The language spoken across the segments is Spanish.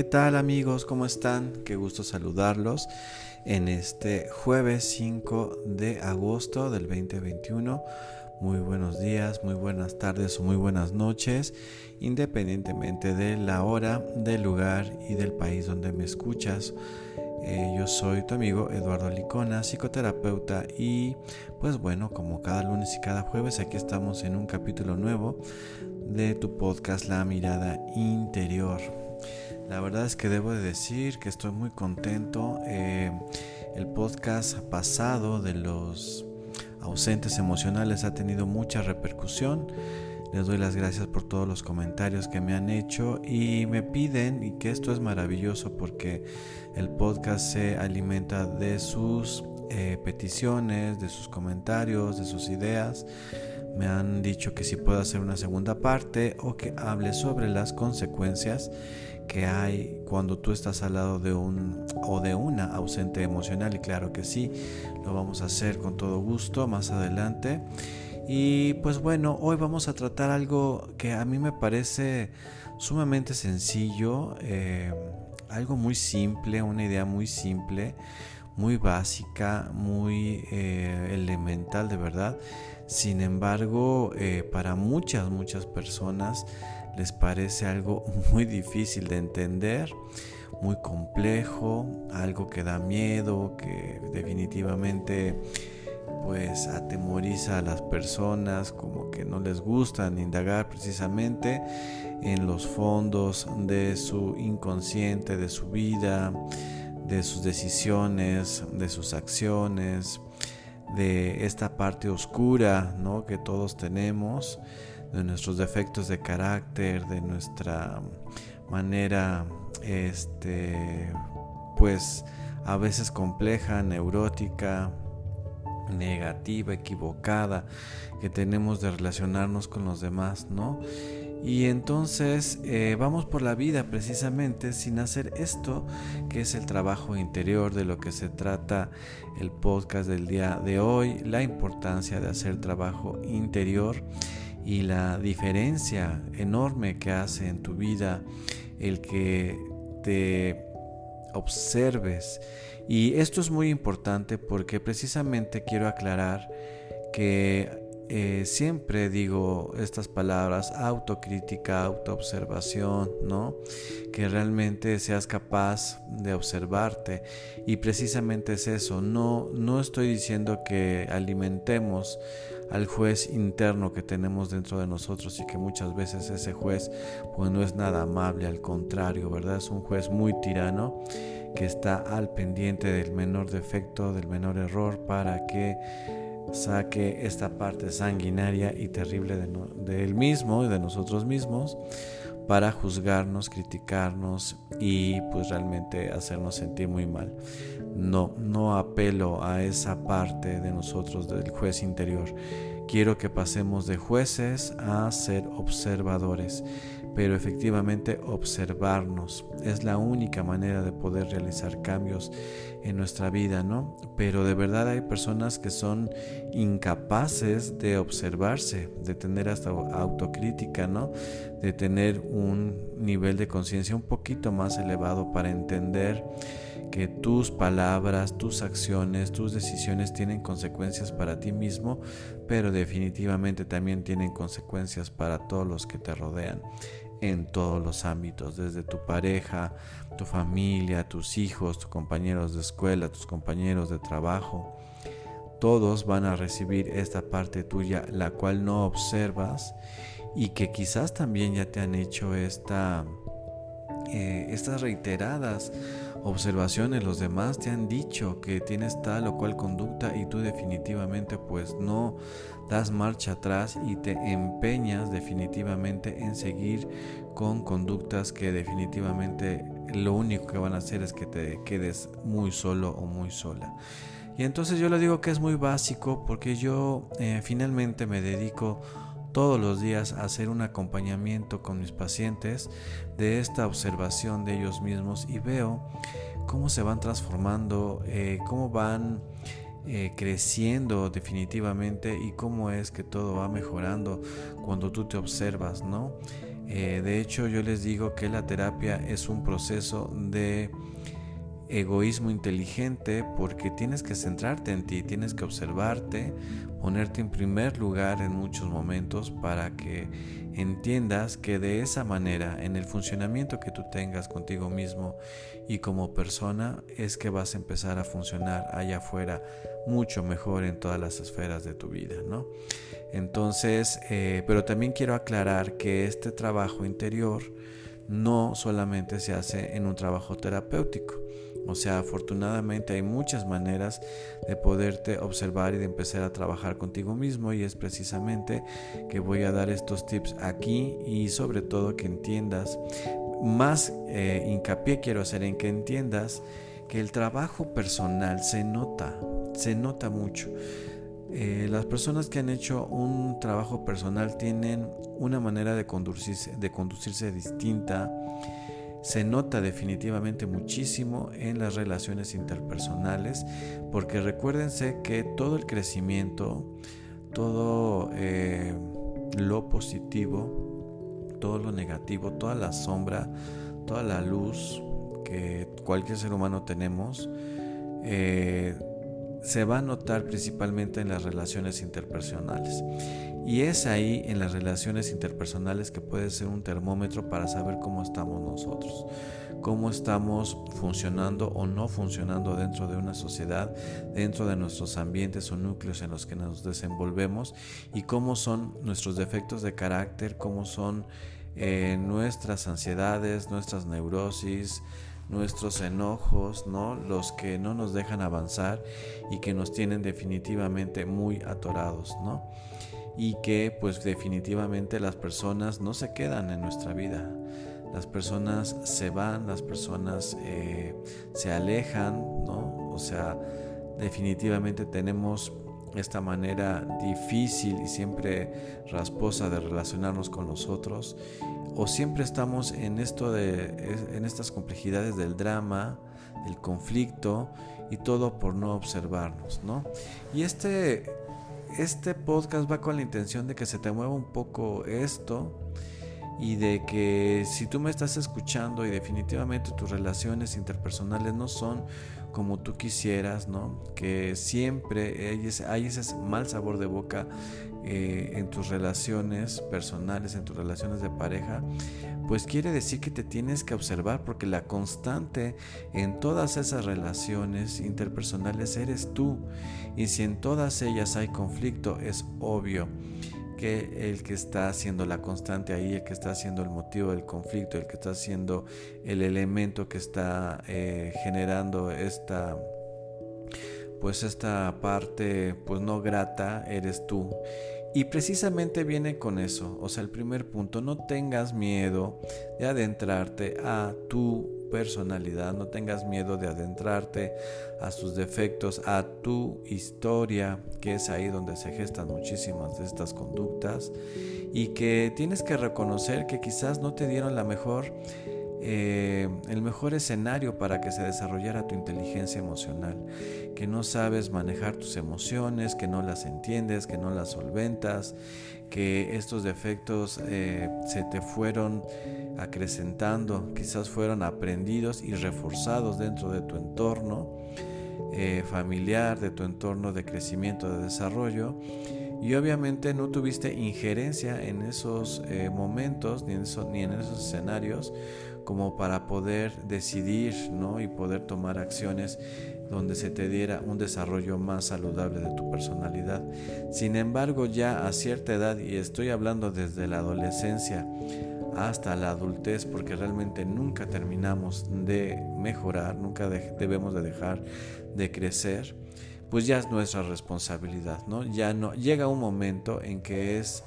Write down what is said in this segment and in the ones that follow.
¿Qué tal amigos? ¿Cómo están? Qué gusto saludarlos en este jueves 5 de agosto del 2021. Muy buenos días, muy buenas tardes o muy buenas noches, independientemente de la hora, del lugar y del país donde me escuchas. Eh, yo soy tu amigo Eduardo Licona, psicoterapeuta y pues bueno, como cada lunes y cada jueves aquí estamos en un capítulo nuevo de tu podcast La mirada interior. La verdad es que debo de decir que estoy muy contento. Eh, el podcast pasado de los ausentes emocionales ha tenido mucha repercusión. Les doy las gracias por todos los comentarios que me han hecho y me piden, y que esto es maravilloso porque el podcast se alimenta de sus eh, peticiones, de sus comentarios, de sus ideas. Me han dicho que si puedo hacer una segunda parte o que hable sobre las consecuencias que hay cuando tú estás al lado de un o de una ausente emocional y claro que sí, lo vamos a hacer con todo gusto más adelante. Y pues bueno, hoy vamos a tratar algo que a mí me parece sumamente sencillo, eh, algo muy simple, una idea muy simple, muy básica, muy eh, elemental de verdad. Sin embargo, eh, para muchas, muchas personas les parece algo muy difícil de entender, muy complejo, algo que da miedo, que definitivamente pues atemoriza a las personas, como que no les gusta indagar precisamente en los fondos de su inconsciente, de su vida, de sus decisiones, de sus acciones, de esta parte oscura ¿no? que todos tenemos de nuestros defectos de carácter, de nuestra manera, este, pues a veces compleja, neurótica, negativa, equivocada que tenemos de relacionarnos con los demás, ¿no? Y entonces eh, vamos por la vida precisamente sin hacer esto que es el trabajo interior de lo que se trata el podcast del día de hoy, la importancia de hacer trabajo interior y la diferencia enorme que hace en tu vida el que te observes. Y esto es muy importante porque precisamente quiero aclarar que eh, siempre digo estas palabras, autocrítica, autoobservación, ¿no? Que realmente seas capaz de observarte. Y precisamente es eso, no, no estoy diciendo que alimentemos al juez interno que tenemos dentro de nosotros y que muchas veces ese juez pues no es nada amable, al contrario, ¿verdad? Es un juez muy tirano que está al pendiente del menor defecto, del menor error para que saque esta parte sanguinaria y terrible de, él mismo y de nosotros mismos para juzgarnos, criticarnos y pues realmente hacernos sentir muy mal. No, no apelo a esa parte de nosotros del juez interior. Quiero que pasemos de jueces a ser observadores pero efectivamente observarnos es la única manera de poder realizar cambios en nuestra vida, ¿no? Pero de verdad hay personas que son incapaces de observarse, de tener hasta autocrítica, ¿no? De tener un nivel de conciencia un poquito más elevado para entender que tus palabras, tus acciones, tus decisiones tienen consecuencias para ti mismo, pero definitivamente también tienen consecuencias para todos los que te rodean en todos los ámbitos, desde tu pareja, tu familia, tus hijos, tus compañeros de escuela, tus compañeros de trabajo. Todos van a recibir esta parte tuya, la cual no observas y que quizás también ya te han hecho esta, eh, estas reiteradas observaciones, los demás te han dicho que tienes tal o cual conducta y tú definitivamente pues no das marcha atrás y te empeñas definitivamente en seguir con conductas que definitivamente lo único que van a hacer es que te quedes muy solo o muy sola. Y entonces yo le digo que es muy básico porque yo eh, finalmente me dedico todos los días hacer un acompañamiento con mis pacientes de esta observación de ellos mismos y veo cómo se van transformando, eh, cómo van eh, creciendo definitivamente y cómo es que todo va mejorando cuando tú te observas, ¿no? Eh, de hecho, yo les digo que la terapia es un proceso de egoísmo inteligente porque tienes que centrarte en ti, tienes que observarte, ponerte en primer lugar en muchos momentos para que entiendas que de esa manera, en el funcionamiento que tú tengas contigo mismo y como persona, es que vas a empezar a funcionar allá afuera mucho mejor en todas las esferas de tu vida, ¿no? Entonces, eh, pero también quiero aclarar que este trabajo interior no solamente se hace en un trabajo terapéutico, o sea, afortunadamente hay muchas maneras de poderte observar y de empezar a trabajar contigo mismo y es precisamente que voy a dar estos tips aquí y sobre todo que entiendas, más eh, hincapié quiero hacer en que entiendas que el trabajo personal se nota, se nota mucho. Eh, las personas que han hecho un trabajo personal tienen una manera de conducirse, de conducirse distinta, se nota definitivamente muchísimo en las relaciones interpersonales, porque recuérdense que todo el crecimiento, todo eh, lo positivo, todo lo negativo, toda la sombra, toda la luz que cualquier ser humano tenemos, eh, se va a notar principalmente en las relaciones interpersonales. Y es ahí en las relaciones interpersonales que puede ser un termómetro para saber cómo estamos nosotros, cómo estamos funcionando o no funcionando dentro de una sociedad, dentro de nuestros ambientes o núcleos en los que nos desenvolvemos y cómo son nuestros defectos de carácter, cómo son eh, nuestras ansiedades, nuestras neurosis, nuestros enojos, ¿no? Los que no nos dejan avanzar y que nos tienen definitivamente muy atorados, ¿no? Y que pues definitivamente las personas no se quedan en nuestra vida. Las personas se van, las personas eh, se alejan, ¿no? O sea, definitivamente tenemos esta manera difícil y siempre rasposa de relacionarnos con los otros o siempre estamos en esto de en estas complejidades del drama, del conflicto y todo por no observarnos, ¿no? Y este este podcast va con la intención de que se te mueva un poco esto y de que si tú me estás escuchando y definitivamente tus relaciones interpersonales no son como tú quisieras, ¿no? Que siempre hay ese, hay ese mal sabor de boca eh, en tus relaciones personales, en tus relaciones de pareja, pues quiere decir que te tienes que observar porque la constante en todas esas relaciones interpersonales eres tú. Y si en todas ellas hay conflicto, es obvio que el que está haciendo la constante ahí, el que está haciendo el motivo del conflicto, el que está haciendo el elemento que está eh, generando esta pues esta parte pues no grata eres tú. Y precisamente viene con eso, o sea, el primer punto, no tengas miedo de adentrarte a tu personalidad, no tengas miedo de adentrarte a sus defectos, a tu historia, que es ahí donde se gestan muchísimas de estas conductas y que tienes que reconocer que quizás no te dieron la mejor eh, el mejor escenario para que se desarrollara tu inteligencia emocional, que no sabes manejar tus emociones, que no las entiendes, que no las solventas, que estos defectos eh, se te fueron acrecentando, quizás fueron aprendidos y reforzados dentro de tu entorno eh, familiar, de tu entorno de crecimiento, de desarrollo. Y obviamente no tuviste injerencia en esos momentos ni ni en esos escenarios como para poder decidir ¿no? y poder tomar acciones donde se te diera un desarrollo más saludable de tu personalidad. Sin embargo, ya a cierta edad, y estoy hablando desde la adolescencia hasta la adultez, porque realmente nunca terminamos de mejorar, nunca debemos de dejar de crecer, pues ya es nuestra responsabilidad, ¿no? Ya no llega un momento en que es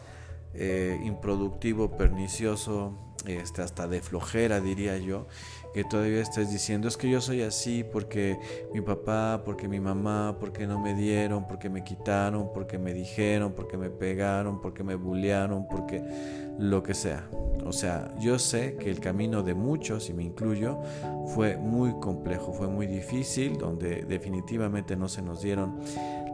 eh, improductivo, pernicioso, este, hasta de flojera diría yo, que todavía estés diciendo es que yo soy así porque mi papá, porque mi mamá, porque no me dieron, porque me quitaron, porque me dijeron, porque me pegaron, porque me bullearon, porque lo que sea. O sea, yo sé que el camino de muchos, y me incluyo, fue muy complejo, fue muy difícil, donde definitivamente no se nos dieron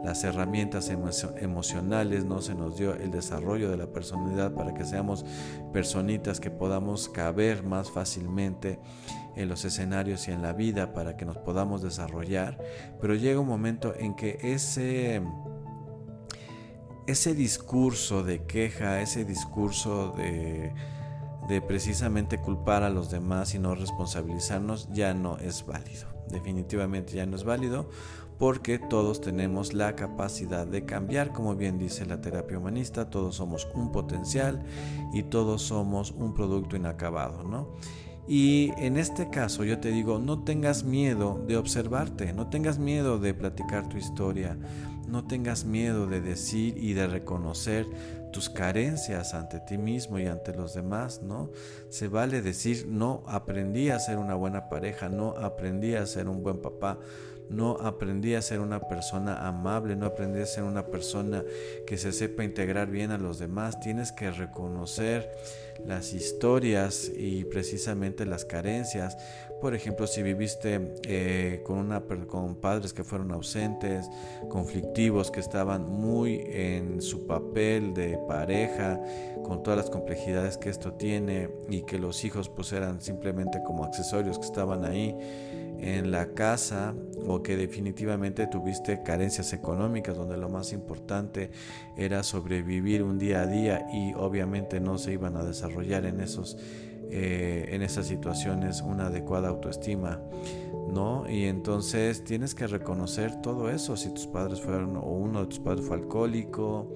las herramientas emocionales, no se nos dio el desarrollo de la personalidad para que seamos personitas que podamos caber más fácilmente en los escenarios y en la vida para que nos podamos desarrollar, pero llega un momento en que ese ese discurso de queja, ese discurso de, de precisamente culpar a los demás y no responsabilizarnos ya no es válido. Definitivamente ya no es válido porque todos tenemos la capacidad de cambiar, como bien dice la terapia humanista, todos somos un potencial y todos somos un producto inacabado, ¿no? Y en este caso yo te digo, no tengas miedo de observarte, no tengas miedo de platicar tu historia, no tengas miedo de decir y de reconocer tus carencias ante ti mismo y ante los demás, ¿no? Se vale decir, no aprendí a ser una buena pareja, no aprendí a ser un buen papá, no aprendí a ser una persona amable, no aprendí a ser una persona que se sepa integrar bien a los demás. Tienes que reconocer las historias y precisamente las carencias. Por ejemplo, si viviste eh, con, una, con padres que fueron ausentes, conflictivos, que estaban muy en su papel de pareja, con todas las complejidades que esto tiene y que los hijos pues eran simplemente como accesorios que estaban ahí en la casa o que definitivamente tuviste carencias económicas donde lo más importante era sobrevivir un día a día y obviamente no se iban a desarrollar en esos eh, en esas situaciones una adecuada autoestima ¿no? Y entonces tienes que reconocer todo eso, si tus padres fueron o uno de tus padres fue alcohólico,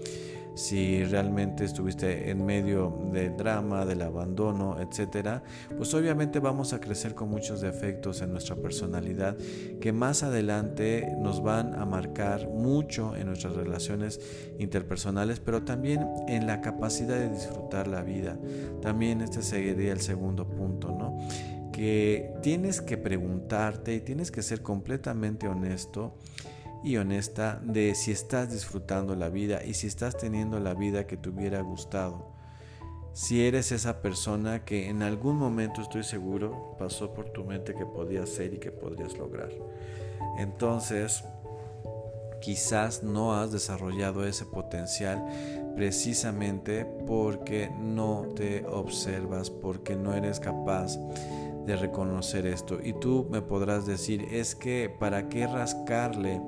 si realmente estuviste en medio del drama, del abandono, etcétera, pues obviamente vamos a crecer con muchos defectos en nuestra personalidad que más adelante nos van a marcar mucho en nuestras relaciones interpersonales, pero también en la capacidad de disfrutar la vida. También este sería el segundo punto, ¿no? Que tienes que preguntarte y tienes que ser completamente honesto y honesta de si estás disfrutando la vida y si estás teniendo la vida que te hubiera gustado. Si eres esa persona que en algún momento estoy seguro pasó por tu mente que podías ser y que podrías lograr. Entonces, quizás no has desarrollado ese potencial precisamente porque no te observas, porque no eres capaz de reconocer esto. Y tú me podrás decir, es que ¿para qué rascarle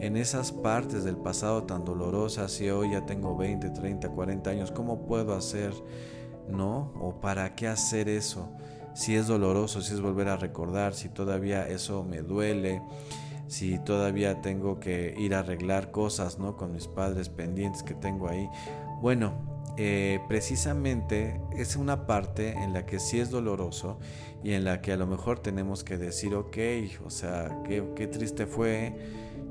en esas partes del pasado tan dolorosas si hoy ya tengo 20, 30, 40 años? ¿Cómo puedo hacer? ¿No? ¿O para qué hacer eso? Si es doloroso, si es volver a recordar, si todavía eso me duele, si todavía tengo que ir a arreglar cosas, ¿no? Con mis padres pendientes que tengo ahí. Bueno, eh, precisamente es una parte en la que sí es doloroso y en la que a lo mejor tenemos que decir, ok, o sea, qué, triste fue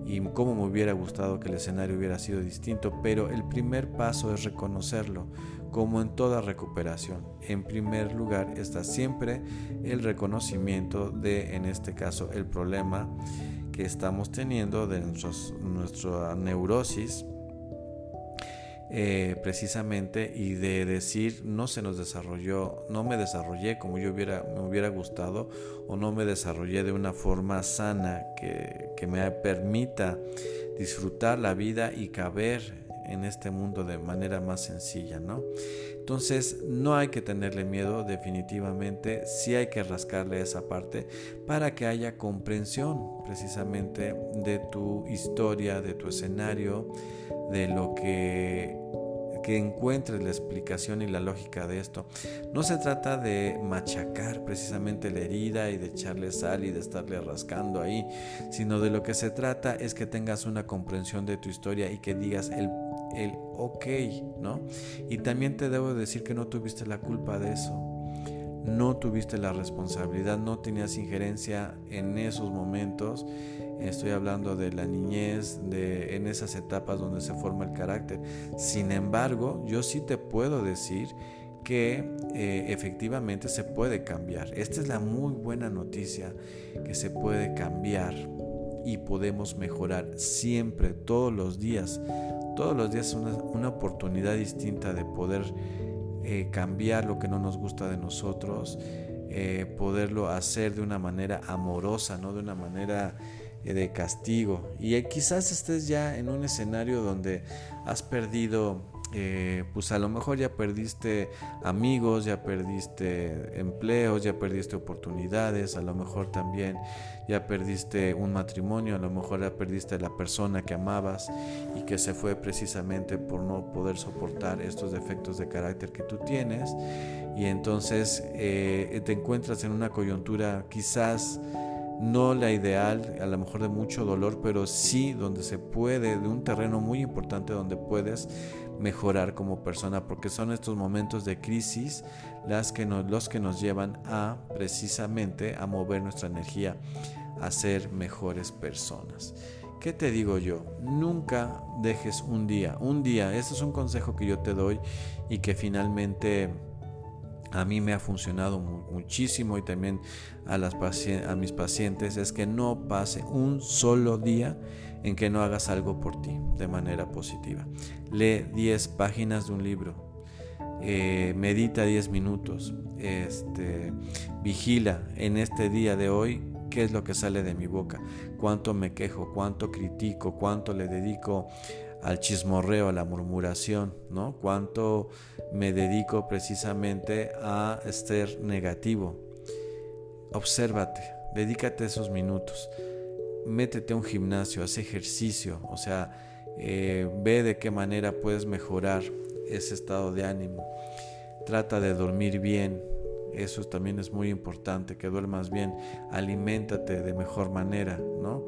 y cómo me hubiera gustado que el escenario hubiera sido distinto, pero el primer paso es reconocerlo, como en toda recuperación. En primer lugar está siempre el reconocimiento de, en este caso, el problema que estamos teniendo de nuestra neurosis eh, precisamente y de decir no se nos desarrolló, no me desarrollé como yo hubiera, me hubiera gustado o no me desarrollé de una forma sana que, que me permita disfrutar la vida y caber en este mundo de manera más sencilla, ¿no? Entonces no hay que tenerle miedo definitivamente, sí hay que rascarle esa parte para que haya comprensión precisamente de tu historia, de tu escenario, de lo que que encuentres la explicación y la lógica de esto. No se trata de machacar precisamente la herida y de echarle sal y de estarle rascando ahí, sino de lo que se trata es que tengas una comprensión de tu historia y que digas el, el ok, ¿no? Y también te debo decir que no tuviste la culpa de eso no tuviste la responsabilidad, no tenías injerencia en esos momentos. Estoy hablando de la niñez, de en esas etapas donde se forma el carácter. Sin embargo, yo sí te puedo decir que eh, efectivamente se puede cambiar. Esta es la muy buena noticia, que se puede cambiar y podemos mejorar siempre, todos los días. Todos los días es una, oportunidad distinta de poder eh, cambiar lo que no nos gusta de nosotros, eh, poderlo hacer de una manera amorosa, no de una manera eh, de castigo. Y quizás estés ya en un escenario donde has perdido eh, pues a lo mejor ya perdiste amigos, ya perdiste empleos, ya perdiste oportunidades, a lo mejor también ya perdiste un matrimonio, a lo mejor ya perdiste la persona que amabas y que se fue precisamente por no poder soportar estos defectos de carácter que tú tienes. Y entonces eh, te encuentras en una coyuntura quizás no la ideal, a lo mejor de mucho dolor, pero sí donde se puede, de un terreno muy importante donde puedes mejorar como persona, porque son estos momentos de crisis las que nos, los que nos llevan a precisamente a mover nuestra energía a ser mejores personas. ¿Qué te digo yo? Nunca dejes un día, un día, este es un consejo que yo te doy y que finalmente a mí me ha funcionado muchísimo y también a, mis pacientes es que no pase un solo día en que no hagas algo por ti de manera positiva. Lee 10 páginas de un libro, eh, medita 10 minutos, este, vigila en este día de hoy qué es lo que sale de mi boca, cuánto me quejo, cuánto critico, cuánto le dedico al chismorreo, a la murmuración, ¿no? Cuánto me dedico precisamente a ser negativo. Obsérvate, dedícate esos minutos. Métete a un gimnasio, haz ejercicio, o sea, eh, ve de qué manera puedes mejorar ese estado de ánimo. Trata de dormir bien, eso también es muy importante, que duermas bien, aliméntate de mejor manera, ¿no?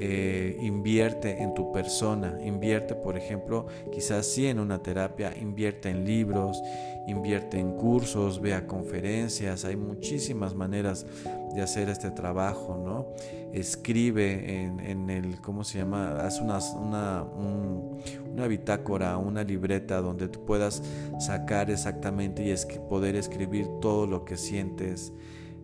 Eh, invierte en tu persona, invierte, por ejemplo, quizás sí en una terapia, invierte en libros, invierte en cursos, vea conferencias, hay muchísimas maneras de hacer este trabajo, ¿no? Escribe en, el, ¿cómo se llama? Haz una, una, una bitácora, una libreta donde tú puedas sacar exactamente y es poder escribir todo lo que sientes.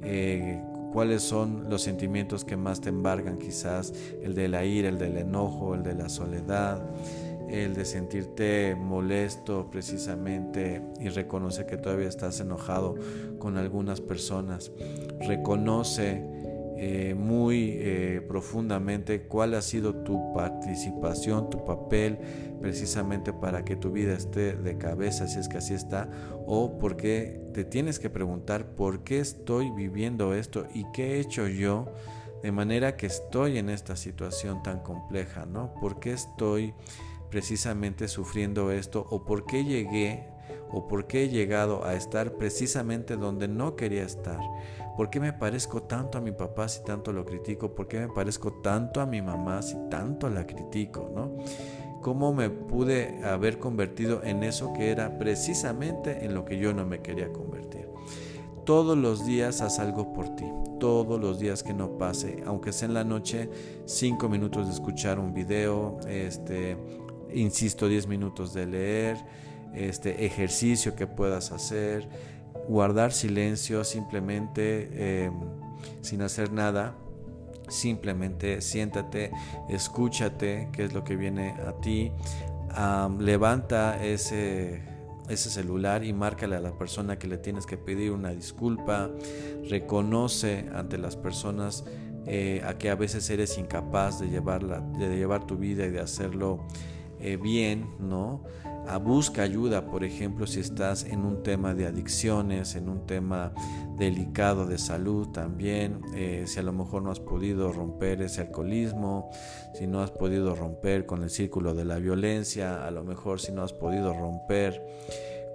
Eh, cuáles son los sentimientos que más te embargan, quizás el de la ira, el del enojo, el de la soledad, el de sentirte molesto precisamente y reconoce que todavía estás enojado con algunas personas. Reconoce eh, muy eh, profundamente cuál ha sido tu participación, tu papel, precisamente para que tu vida esté de cabeza, si es que así está, o porque te tienes que preguntar por qué estoy viviendo esto y qué he hecho yo de manera que estoy en esta situación tan compleja, ¿no? ¿Por qué estoy precisamente sufriendo esto o por qué llegué o por qué he llegado a estar precisamente donde no quería estar? ¿Por qué me parezco tanto a mi papá si tanto lo critico? ¿Por qué me parezco tanto a mi mamá si tanto la critico? ¿Cómo me pude haber convertido en eso que era precisamente en lo que yo no me quería convertir? Todos los días haz algo por ti, todos los días que no pase, aunque sea en la noche, cinco minutos de escuchar un video, este, insisto, 10 minutos de leer, este ejercicio que puedas hacer, guardar silencio simplemente em, sin hacer nada. Simplemente siéntate, escúchate qué es lo que viene a ti. levanta ese, ese celular y márcale a la persona que le tienes que pedir una disculpa. Reconoce ante las personas eh, a que a veces eres incapaz de, llevarla, de llevar tu vida y de hacerlo eh, bien, ¿no? A busca ayuda, por ejemplo, si estás en un tema de adicciones, en un tema delicado de salud también, eh, si a lo mejor no has podido romper ese alcoholismo, si no has podido romper con el círculo de la violencia, a lo mejor si no has podido romper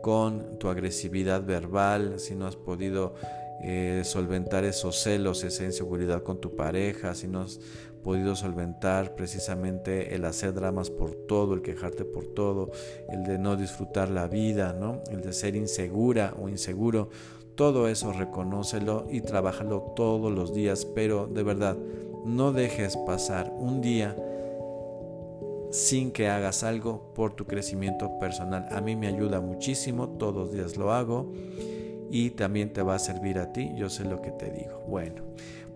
con tu agresividad verbal, si no has podido eh, solventar esos celos, esa inseguridad con tu pareja, si no has podido solventar precisamente el hacer dramas por todo, el quejarte por todo, el de no disfrutar la vida, ¿no? el de ser insegura o inseguro. Todo eso reconócelo y trabájalo todos los días, pero de verdad, no dejes pasar un día sin que hagas algo por tu crecimiento personal. A mí me ayuda muchísimo, todos los días lo hago y también te va a servir a ti, yo sé lo que te digo. Bueno,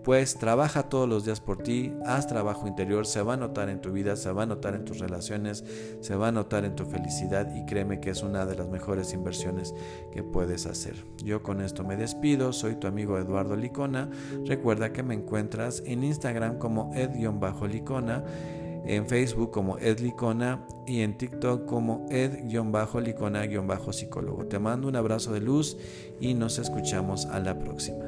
pues trabaja todos los días por ti, haz trabajo interior, se va a notar en tu vida, se va a notar en tus relaciones, se va a notar en tu felicidad y créeme que es una de las mejores inversiones que puedes hacer. Yo con esto me despido, soy tu amigo Eduardo Licona, recuerda que me encuentras en Instagram como ed-licona, en Facebook como Ed Licona y en TikTok como ed-licona-psicólogo. Te mando un abrazo de luz y nos escuchamos a la próxima.